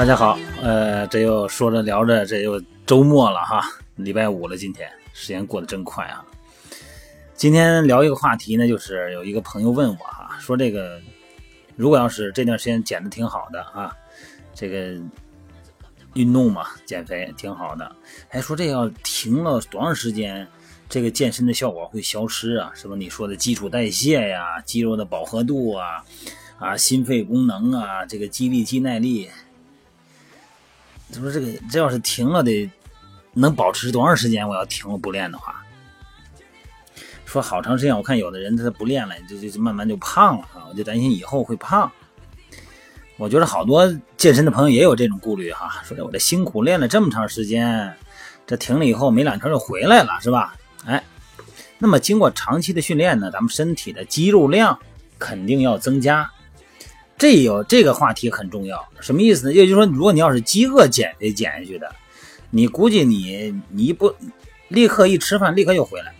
大家好，呃，这又说着聊着，这又周末了哈，礼拜五了，今天时间过得真快啊。今天聊一个话题呢，就是有一个朋友问我哈，说这个如果要是这段时间减的挺好的啊，这个运动嘛，减肥挺好的，还说这要停了多长时间，这个健身的效果会消失啊？什么你说的基础代谢呀，肌肉的饱和度啊，啊，心肺功能啊，这个肌力、肌耐力。他说：“这个这要是停了得能保持多长时间？我要停了不练的话，说好长时间。我看有的人他不练了，就就就慢慢就胖了啊！我就担心以后会胖。我觉得好多健身的朋友也有这种顾虑哈，说我这辛苦练了这么长时间，这停了以后没两天就回来了，是吧？哎，那么经过长期的训练呢，咱们身体的肌肉量肯定要增加。”这有这个话题很重要，什么意思呢？也就是说，如果你要是饥饿减肥减下去的，你估计你你不立刻一吃饭立刻又回来。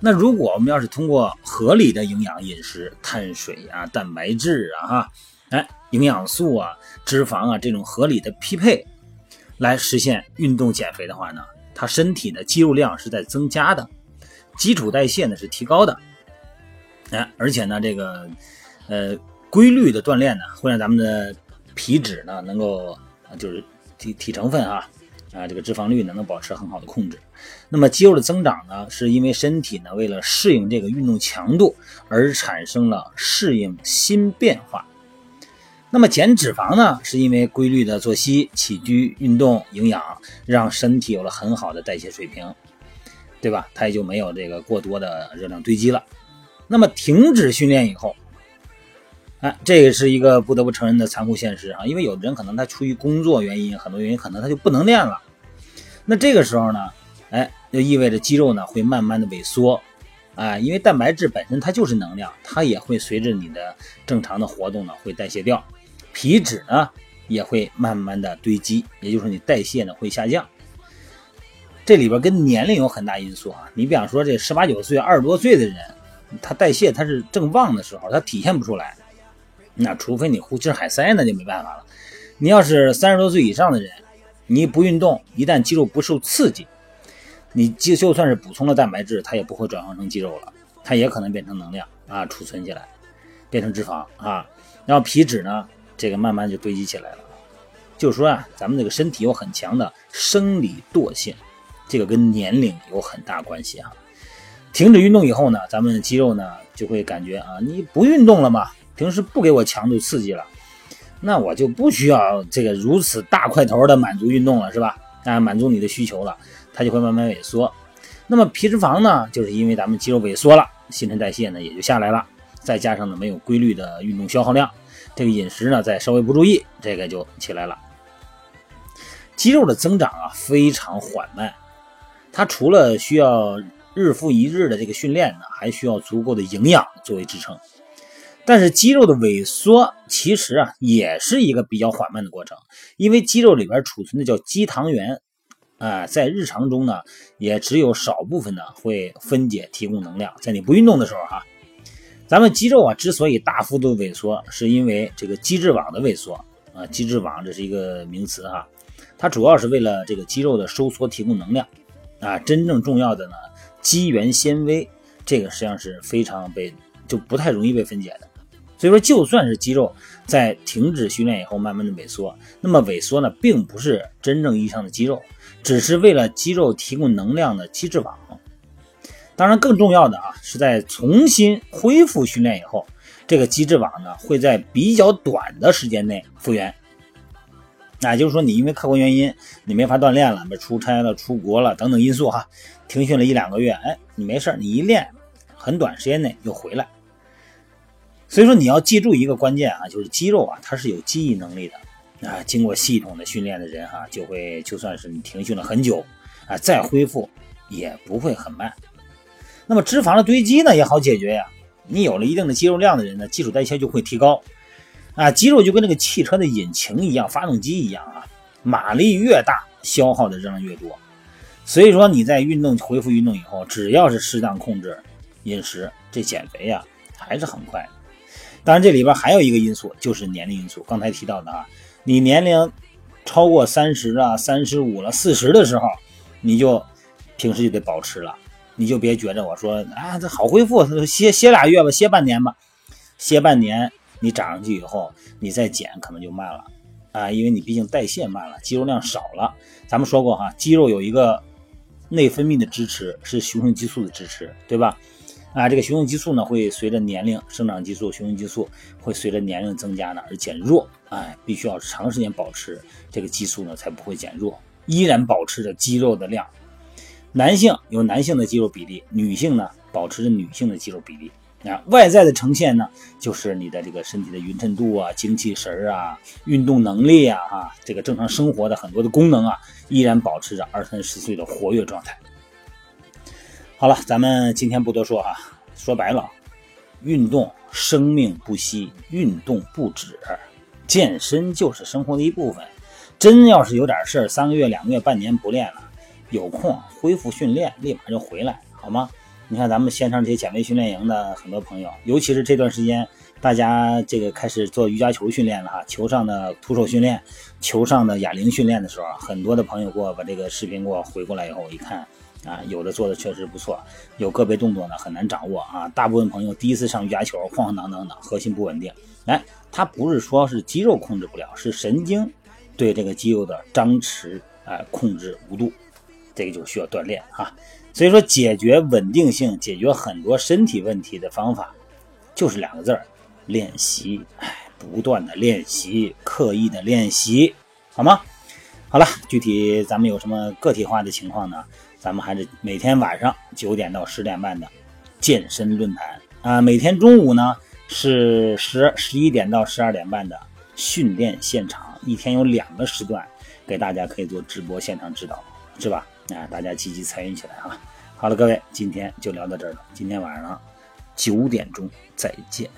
那如果我们要是通过合理的营养饮食，碳水啊、蛋白质啊、哈，哎，营养素啊、脂肪啊这种合理的匹配，来实现运动减肥的话呢，它身体的肌肉量是在增加的，基础代谢呢是提高的，哎，而且呢这个呃。规律的锻炼呢，会让咱们的皮脂呢能够就是体体成分啊啊这个脂肪率呢能保持很好的控制。那么肌肉的增长呢，是因为身体呢为了适应这个运动强度而产生了适应新变化。那么减脂肪呢，是因为规律的作息、起居、运动、营养，让身体有了很好的代谢水平，对吧？它也就没有这个过多的热量堆积了。那么停止训练以后。哎，这也是一个不得不承认的残酷现实啊！因为有的人可能他出于工作原因，很多原因可能他就不能练了。那这个时候呢，哎，就意味着肌肉呢会慢慢的萎缩，哎，因为蛋白质本身它就是能量，它也会随着你的正常的活动呢会代谢掉，皮脂呢也会慢慢的堆积，也就是你代谢呢会下降。这里边跟年龄有很大因素啊！你比方说这十八九岁、二十多岁的人，他代谢他是正旺的时候，他体现不出来。那除非你胡吃海塞，那就没办法了。你要是三十多岁以上的人，你不运动，一旦肌肉不受刺激，你就就算是补充了蛋白质，它也不会转化成肌肉了，它也可能变成能量啊，储存起来，变成脂肪啊。然后皮脂呢，这个慢慢就堆积起来了。就是说啊，咱们这个身体有很强的生理惰性，这个跟年龄有很大关系啊。停止运动以后呢，咱们肌肉呢就会感觉啊，你不运动了嘛。平时不给我强度刺激了，那我就不需要这个如此大块头的满足运动了，是吧？啊，满足你的需求了，它就会慢慢萎缩。那么皮脂肪呢，就是因为咱们肌肉萎缩了，新陈代谢呢也就下来了，再加上呢没有规律的运动消耗量，这个饮食呢再稍微不注意，这个就起来了。肌肉的增长啊非常缓慢，它除了需要日复一日的这个训练呢，还需要足够的营养作为支撑。但是肌肉的萎缩其实啊也是一个比较缓慢的过程，因为肌肉里边储存的叫肌糖原，啊，在日常中呢也只有少部分呢会分解提供能量，在你不运动的时候哈，咱们肌肉啊之所以大幅度萎缩，是因为这个肌质网的萎缩啊，肌质网这是一个名词哈，它主要是为了这个肌肉的收缩提供能量。啊，真正重要的呢肌原纤维这个实际上是非常被就不太容易被分解的。所以说，就算是肌肉在停止训练以后慢慢的萎缩，那么萎缩呢，并不是真正意义上的肌肉，只是为了肌肉提供能量的肌质网。当然，更重要的啊，是在重新恢复训练以后，这个肌质网呢，会在比较短的时间内复原。那就是说，你因为客观原因，你没法锻炼了，出差了、出国了等等因素哈，停训了一两个月，哎，你没事你一练，很短时间内又回来。所以说你要记住一个关键啊，就是肌肉啊，它是有记忆能力的啊。经过系统的训练的人哈，就会就算是你停训了很久啊，再恢复也不会很慢。那么脂肪的堆积呢也好解决呀，你有了一定的肌肉量的人呢，基础代谢就会提高啊。肌肉就跟那个汽车的引擎一样，发动机一样啊，马力越大，消耗的热量越多。所以说你在运动恢复运动以后，只要是适当控制饮食，这减肥呀还是很快。当然，这里边还有一个因素，就是年龄因素。刚才提到的啊，你年龄超过三十啊、三十五了、四十的时候，你就平时就得保持了，你就别觉着我说啊，这好恢复，歇歇俩月吧，歇半年吧，歇半年你长上去以后，你再减可能就慢了啊，因为你毕竟代谢慢了，肌肉量少了。咱们说过哈，肌肉有一个内分泌的支持，是雄性激素的支持，对吧？啊，这个雄性激素呢，会随着年龄，生长激素、雄性激素会随着年龄增加呢而减弱。哎，必须要长时间保持这个激素呢，才不会减弱，依然保持着肌肉的量。男性有男性的肌肉比例，女性呢保持着女性的肌肉比例。啊，外在的呈现呢，就是你的这个身体的匀称度啊、精气神啊、运动能力啊、哈，这个正常生活的很多的功能啊，依然保持着二三十岁的活跃状态。好了，咱们今天不多说哈，说白了，运动生命不息，运动不止，健身就是生活的一部分。真要是有点事儿，三个月、两个月、半年不练了，有空恢复训练，立马就回来，好吗？你看咱们线上这些减肥训练营的很多朋友，尤其是这段时间，大家这个开始做瑜伽球训练了哈，球上的徒手训练，球上的哑铃训练的时候，很多的朋友给我把这个视频给我回过来以后，我一看。啊，有的做的确实不错，有个别动作呢很难掌握啊。大部分朋友第一次上瑜伽球，晃晃荡荡的，核心不稳定。哎，他不是说是肌肉控制不了，是神经对这个肌肉的张弛啊控制无度，这个就需要锻炼哈。所以说，解决稳定性、解决很多身体问题的方法，就是两个字儿：练习。哎，不断的练习，刻意的练习，好吗？好了，具体咱们有什么个体化的情况呢？咱们还是每天晚上九点到十点半的健身论坛啊，每天中午呢是十十一点到十二点半的训练现场，一天有两个时段给大家可以做直播现场指导，是吧？啊，大家积极参与起来啊！好了，各位，今天就聊到这儿了，今天晚上九点钟再见。